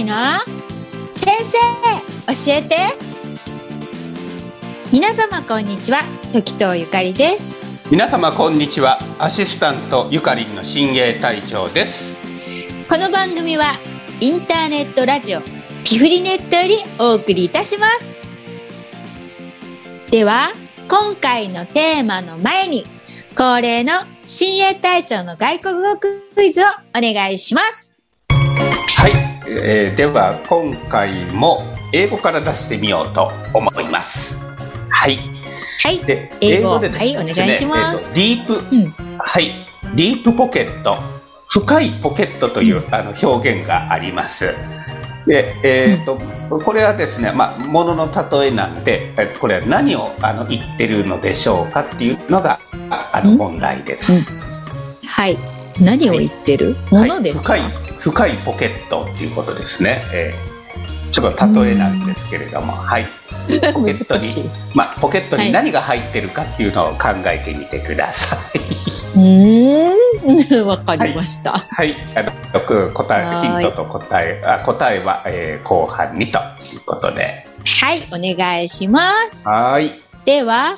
りの先生教えて。皆様こんにちは。時藤ゆかりです。皆様こんにちは。アシスタントゆかりんの新芸隊長です。この番組はインターネットラジオピフリネットよりお送りいたします。では今回のテーマの前に恒例の新鋭隊長の外国語クイズをお願いします。はい、えー、では今回も英語から出してみようと思います。はい。はい。で英語。でねはいお願いします。えーとディープ、うん。はい。ディープポケット。深いポケットという、あの表現があります。で、えーとこれはですね、まあ、ものの例えなんで、えこれは何をあの言ってるのでしょうかっていうのがああのうん。問題です。はい。何を言ってる？ものですか、はい、深いポケットっていうことですね、えーちょっと例えなんですけれども、は い、ポケットにまあ、ポケットはいに何が入ってるかっていうのを考えてみてください。うーん。わかりました、はい、あのく答はいえヒントと答えあ答えは、えー後半にということで、はい、お願いします。はい、では、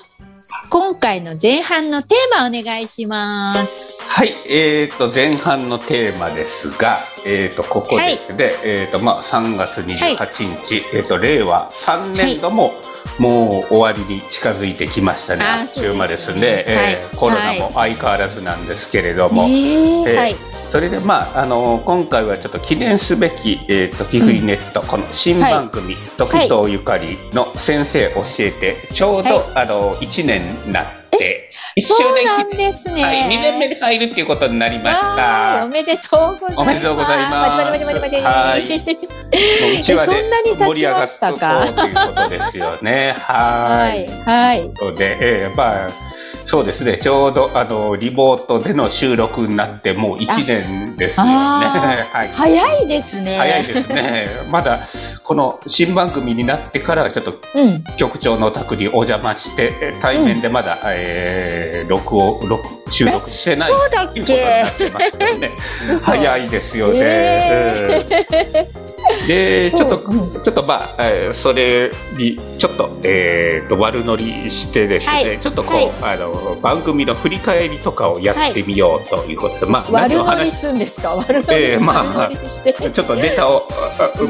今回の前半のテーマお願いします。はい、えっ、と前半のテーマですが、えっ、とここですね、えっ、とまあ3月28日、えっ、と令和3年度も、もう終わりに近づいてきましたね。あーそうですね。週間ですね、えーはいコロナも相変わらずなんですけれども、えーえーはい。それでまああの今回はちょっと記念すべきえっ、とピフリネット、この新番組、時藤ゆかりの先生教えてちょうど、はいあの1年になって1周そう年なんですね。はい、2年目に入るっていうことになりました。おめでとうございます。おめでとうございますパチパチパチパチパチはい そんなに経ちましたか？盛り上がっていこうということですよね。は はいい。はい。ということで、えーまあそうですね。ちょうどあのリモートでの収録になってもう1年ですよね。あはい。早いですね。早いですね。まだこの新番組になってからちょっとうん。局長のお宅にお邪魔してえ対面でまだ、えー録音録収録してないそうだっということになってますよね。嘘早いですよね。えうんでちょっと、うんちょっとまあ、えーそれにちょっと,、えーと悪乗りしてですね、はい。ちょっとこう、あの番組の振り返りとかをやってみようということで、まあ悪乗り何を話しすんですか？悪乗り、えーまあ。ちょっとネタを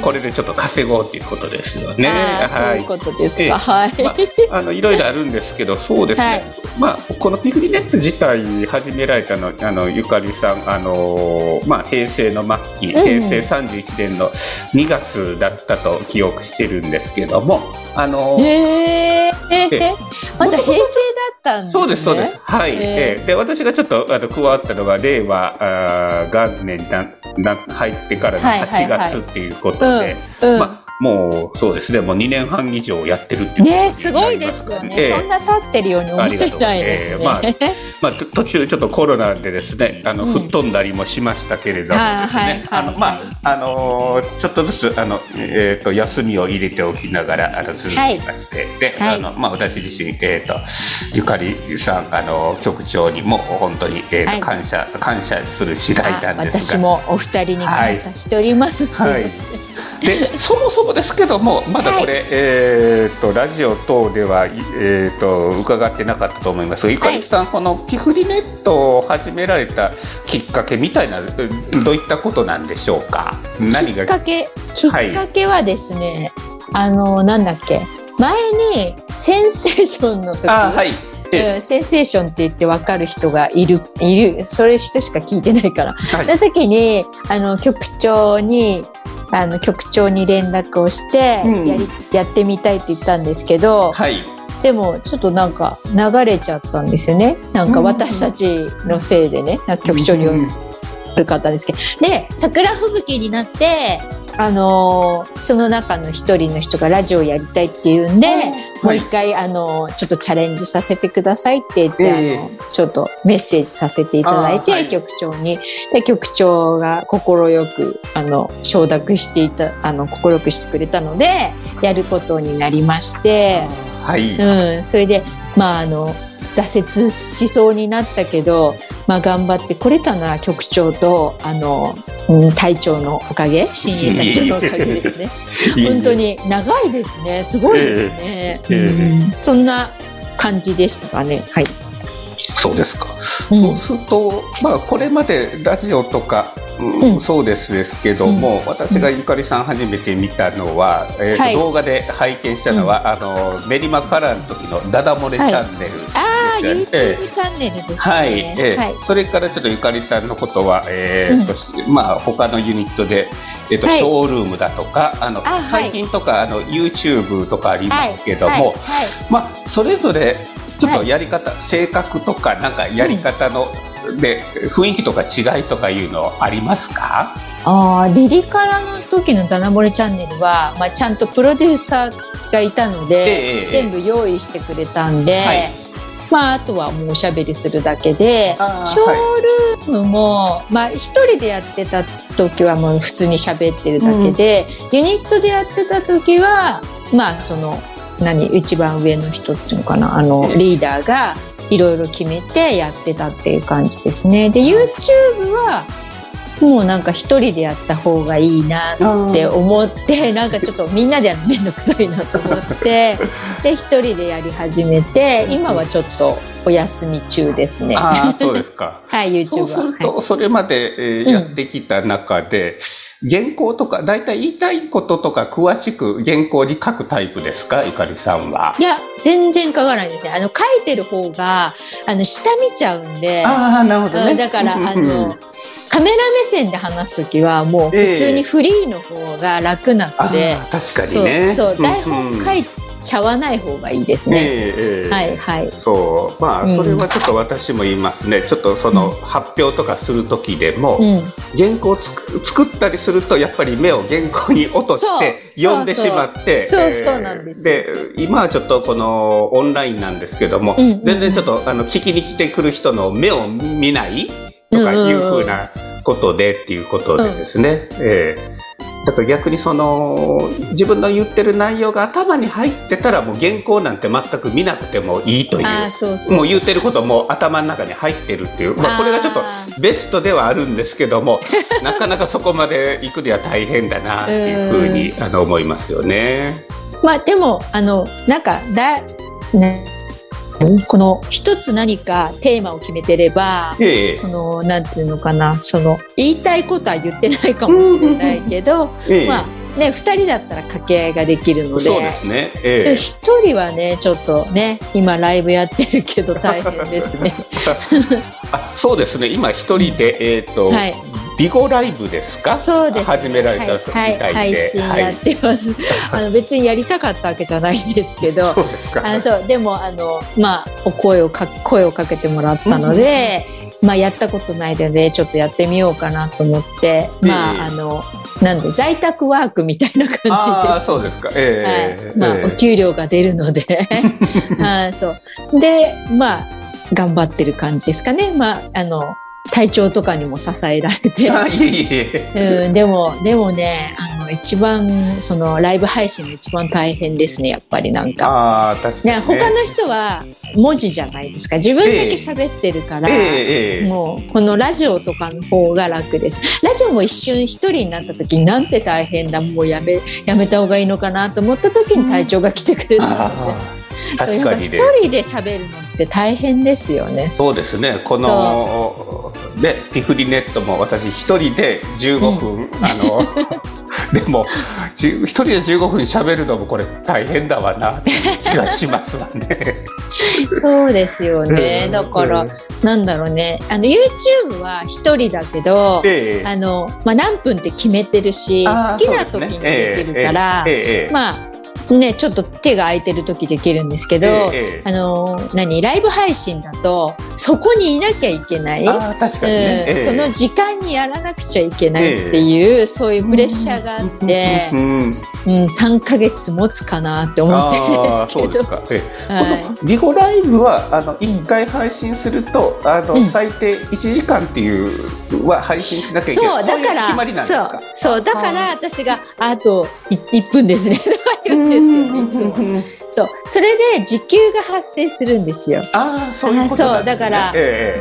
これでちょっと稼ごうということですよね。あーそうはいいうことですか？ええはい。まあ、あのいろいろあるんですけど、そうですね、はい。まあ、このピクリネット自体始められたのあのゆかりさん、あのまあ、平成の末期、うん。平成31年の2月だったと記憶してるんですけども、あのへええまだ平成だったんですね。そうです、そうです。はい。ええーで、私がちょっとあの加わったのが、令和あー元年なな入ってからのはいはい8はい月っていうことで、うん。まあ、もうそうですね、もう2年半以上やってるっていう。ねすごいですよね、ええ。そんな経ってるように思えないですね。えーまあまあ、と途中ちょっとコロナでですね、あの、うん。吹っ飛んだりもしましたけれどもあの、まあ、あのーちょっとずつ、あの、えっ、と、休みを入れておきながら、あの、続きまして、で、はい。あの、まあ、私自身、えっ、と、ゆかりさん、あの、局長にも、本当に、えっ、と、はい。感謝、感謝する次第あなんですが。私もお二人に感謝しております。はい。で、そもそもですけども、まだこれ、えっ、と、ラジオ等では、いえっ、と、伺ってなかったと思います。が、ゆかりさん、このピフリネットを始められたきっかけみたいな、うん。どういったことなんでしょうか？何が？きっかけ？きっかけはですね、あのなんだっけ？前にセンセーションの時、あ、はい。えうんセンセーションって言って分かる人がいるいるそれ人しか聞いてないから。はい。その時にあの局長にあの局長に連絡をしてうん。やり、やってみたいって言ったんですけどはい。でもちょっとなんか流れちゃったんですよね。なんか私たちのせいでね。局長にうん悪かったんですけど。で桜吹雪になってあのーその中の一人の人がラジオやりたいっていうんで、もう一回、あのーちょっとチャレンジさせてくださいって言って、ええ。あのちょっとメッセージさせていただいて、あはい。局長に。で局長が快くあの承諾していたあの快くしてくれたのでやることになりまして。はい。うん、それでまああの挫折しそうになったけど、まあ、頑張ってこれたのは局長とあの、うん、隊長のおかげ新鋭隊長のおかげですね。本当に長いですね。すごいですね、えーうん、そんな感じでしたかね。はい。そうですか、うん、そうすると、まあ、これまでラジオとかうん、そうですですけども、うん、私がゆかりさん初めて見たのは、うん、えー動画で拝見したのは、あの練馬カラーの時のダダ漏れチャンネル、は YouTube チャンネルですね、はい、えー、はい、それからちょっとゆかりさんのことは、えーとまあ他のユニットでえっと、ショールームだとかあの最近とかあの YouTube とかありますけども、まあそれぞれちょっとやり方、性格とかなんかやり方の、で雰囲気とか違いとかいうのありますか？あリリカラの時の「ダナボレチャンネルは」まあ、ちゃんとプロデューサーがいたので、えー、全部用意してくれたんで、はい、まあ、あとはもうおしゃべりするだけでショールームも、はい、まあ、一人でやってた時はもう普通に喋ってるだけで、うん、ユニットでやってた時はまあその何一番上の人っていうのかなあのリーダーがいろいろ決めてやってたっていう感じですね。で YouTube はもうなんか一人でやった方がいいなって思ってなんかちょっとみんなでやるの面倒くさいなと思って で一人でやり始めて今はちょっとお休み中ですね。あそうですか。はい、YouTube は。そうすると、それまで、えー、やってきた中で、うん、原稿とか、だいたい言いたいこととか、詳しく原稿に書くタイプですか、ゆかりさんは。いや、全然書かないですね。あの、書いてる方が、あの、下見ちゃうんで。ああ、なるほどね。だから、あの、カメラ目線で話す時はもう普通にフリーの方が楽なので、えー、確かにね。そう台本書いちゃわない方がいいですね。えー、はいはい。そう、まあ、それはちょっと私も言いますね。うん、ちょっとその発表とかする時でも、うん、原稿つく作ったりすると、やっぱり目を原稿に落として読んでしまって、そう。そうなんです。で、今はちょっとこのオンラインなんですけども、うんうん。うん、全然ちょっとあの聞きに来てくる人の目を見ないとかいうふうなことでっていうことでですね。うん、えーだから逆にその自分の言ってる内容が頭に入ってたらもう原稿なんて全く見なくてもいいというもう言ってることも頭の中に入ってるっていうまあ、これがちょっとベストではあるんですけども なかなかそこまで行くには大変だなっていうふうにあの思いますよね。まあでもあのなんかだねこの一つ何かテーマを決めてれば、ええ、そのなんていうのかなその言いたいことは言ってないかもしれないけど、え、まあね、2人だったら掛け合いができるのでそうですね、ええ、1人はねちょっとね今ライブやってるけど大変ですね。あそうですね。今1人で、えーと、はい、ビゴライブですか？そうです、ね、始められたみたいで、はい、配信やってます、はい、あの別にやりたかったわけじゃないんですけど。そうですか。あそう。でもあのまあお声をか声をかけてもらったので、うん、まあやったことないのでちょっとやってみようかなと思って、まああのなんで在宅ワークみたいな感じです。あそうですか。えー、はい、まあ、お給料が出るので。あ そう。でまあ頑張ってる感じですかね。まああの体調とかにも支えられて。うん、でも、でもね、あの、一番、その、ライブ配信が一番大変ですね、やっぱりなんか。あ確かに、ね、他の人は文字じゃないですか。自分だけ喋ってるから、えー、もう、このラジオとかの方が楽です。ラジオも一瞬一人になった時、なんて大変だ、もうやめ、やめた方がいいのかなと思った時に体調が来てくれたので。そうやっぱ一人で喋るのって大変ですよね。そうですね。このでピフリネットも私一人で15分、うん、あの でも一人で15分喋るのもこれ大変だわなって気がしますわね。そうですよね。だから、うん、なんだろうね。あの YouTube は一人だけど、ええ、あのまあ何分って決めてるし、好きな時にできるから、え、まあね、ちょっと手が空いてる時できるんですけど、ええ、あの何ライブ配信だとそこにいなきゃいけない、その時間にやらなくちゃいけないっていう、そういうプレッシャーがあって、うん、うん、3か月持つかなって思ってるんですけど。はい、リホライブはあの1回配信すると、あの最低1時間っていうは配信しなきゃいけない、そうだからそうそうだから私があと1分ですね 言うんですよ、いつも。そう。それで時給が発生するんですよ。ああ、そういうことそうだからえ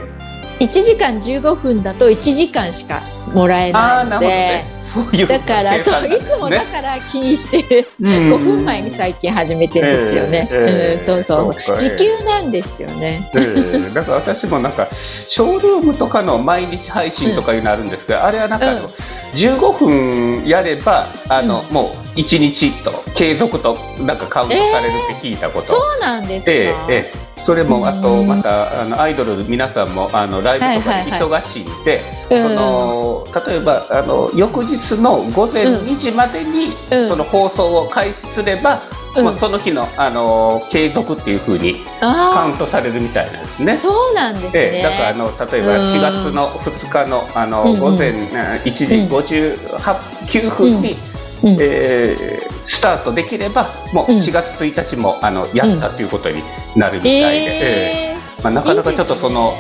え1時間15分だと1時間しかもらえないので。。だから、そう、いつもだねから気にしてる。うん。5分前に最近始めてるんですよね。ええええ。うん、そうそう。時給なんですよね。ええだから私もなんかショールームとかの毎日配信とかいうのあるんですけど、あれはなんかうん。15分やればあの、もう1日と継続となんかカウントされるって聞いたこと、そうなんですか。ええええそれもあとうんまたあのアイドル皆さんもあのライブとかで忙しいんで、うん。その例えばあの翌日の午前2時までに、うん。その放送を開始すれば、うん。まあ、その日のあの継続っていうふうにカあウントされるみたいなんですね。あ、。そうなんですええ、ね。だからあの例えばうん。4月の2日のあの、午前うん。1時うん。58 9分に、うん。えースタートできればもううん。4月1日も、あのやったということになるみたいで、えええ。まあ、なかなかちょっとその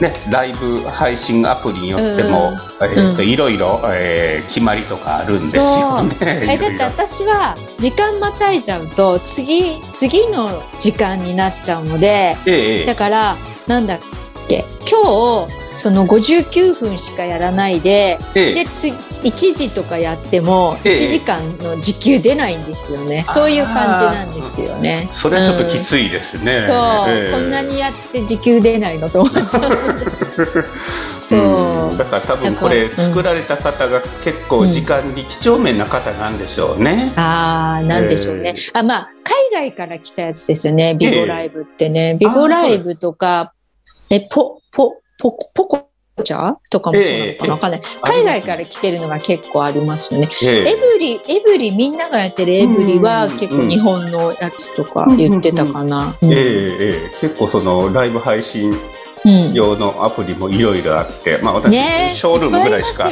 ねライブ配信アプリによっても、えーといろいろ、えー決まりとかあるんですよね。えだって私は時間またいじゃうと次次の時間になっちゃうのでえええだからなんだっけ今日その59分しかやらないでええ。でつ1時とかやってもええ1時間の時給出ないんですよね、そういう感じなんですよね。それはちょっときい、ついですね。そう、ええこんなにやって時給出ないのと思っちゃう。そう、んだから多分これ作られた方が結構時間に几帳面な方なんでしょうね。ああ、なんでしょうね。えあ、まあ、海外から来たやつですよね。ビゴライブってね。ビゴライブとか、え、ポ、ポ、ポ、ポコチャとかもそうなのかなわかんない。海外から来てるのが結構ありますよね。えエブリ、エブリ、みんながやってるエブリはうん結構日本のやつとか言ってたかな。うんええええ結構そのライブ配信うん用のアプリもいろいろあって、まあ私、ショールームぐらいしか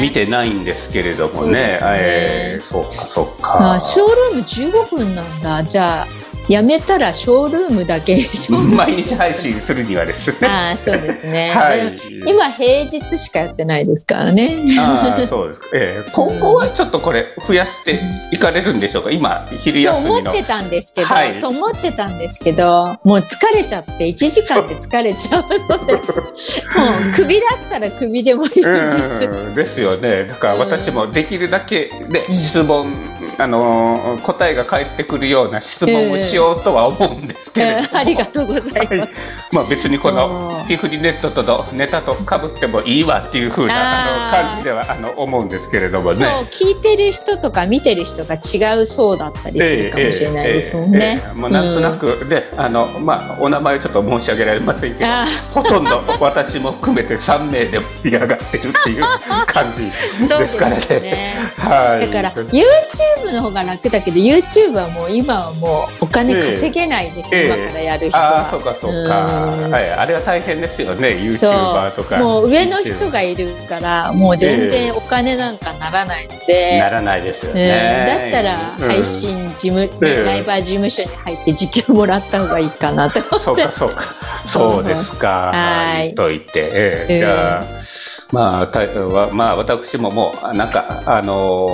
見てないんですけれどもね。すねええそうかそうあか。ショールーム15分なんだ。じゃあ、やめたらショールームだけ 毎日配信するにはですね。ああ、そうですね。はい。今平日しかやってないですからね。ああそうですか。ええ今後はちょっとこれ増やしていかれるんでしょうか？今昼と休みの。思ってたんですけど、はいと思ってたんですけど、もう疲れちゃって、1時間で疲れちゃうので、もう首だったら首でもいいです。うんですよね。だから私もできるだけでうん質問、あのー答えが返ってくるような質問をしようとは思うんですけれども、えーありがとうございます。はいまあ別にこのそうピフリネットとのネタと被ってもいいわっていう風なああーの感じではあの思うんですけれどもそうね。聞いてる人とか見てる人が違うそうだったりするかもしれないですもんねええ。ええもうなんとなくで、あのまあお名前をちょっと申し上げられませんけど、あほとんど私も含めて3名で盛り上がってるっていう感じ ですですからね。ね。はい。だから YouTube の方が楽だけど YouTube はもう今はもうお金稼げないですよ、ええ今からやる人ああ、そうは。かそうか。うんはい、あれは大変ですよね、そ YouTuber とか。うもう上の人がいるからもう全然お金なんかならないので、ならないですようんね。だったら配信事務、ねうんライバー事務所に入って時給もらった方がいいかなとそう思ってかそうか。そうですか。はいと言って、ええええじゃあ。まあ、たはまあ、私ももう、なんか、あの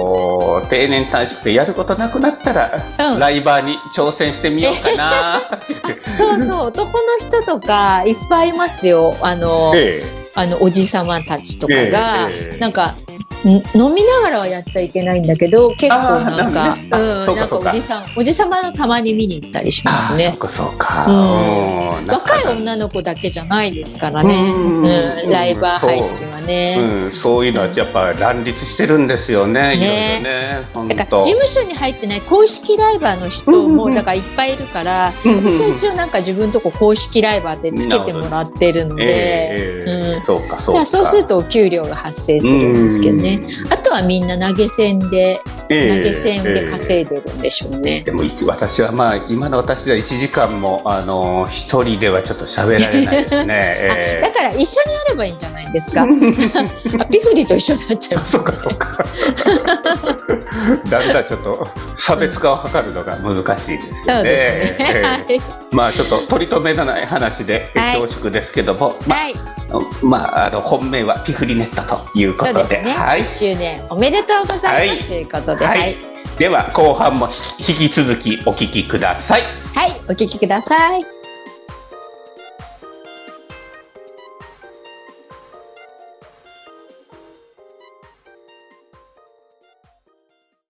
ー定年退職でやることなくなったら、うん。ライバーに挑戦してみようかな。そうそう男の人とかいっぱいいますよ。あの、えあのおじさまたちとかが、ええええ。なんかん飲みながらはやっちゃいけないんだけど結構なんかなんであうん、なんかおじさんおじさまのたまに見に行ったりしますね。そうかそうか。うん。うん。若い女の子だけじゃないですからね、うん。うんライバー配信はね。う。ん、そういうのはやっぱ乱立してるんですよね、ね。本だから当。事務所に入ってない公式ライバーの人もだからいっぱいいるから、私は一応なんか自分とこ公式ライバーでつけてもらってるので、そうかそうか。だからそうするとお給料が発生するんですけどね。うんあとはみんな投げ銭で、ええ投げ銭で稼いでるんでしょうね。でも私はまあ今の私では1時間もあの一人ではちょっと喋られないですね。えあだから一緒にやればいいんじゃないですか？あピフリと一緒になっちゃいます、ね。そうかそうか。だんだんちょっと差別化を図るのが難しいですよね。そうですね。ええはいまあちょっと取り留めのない話ではい恐縮ですけども、まはい、あまああの本命はピフリネットということで、そうですね。はい。一周年おめでとうございます、はいということで、はい。はい、では後半も引き続きお聞きください。はい、お聞きください。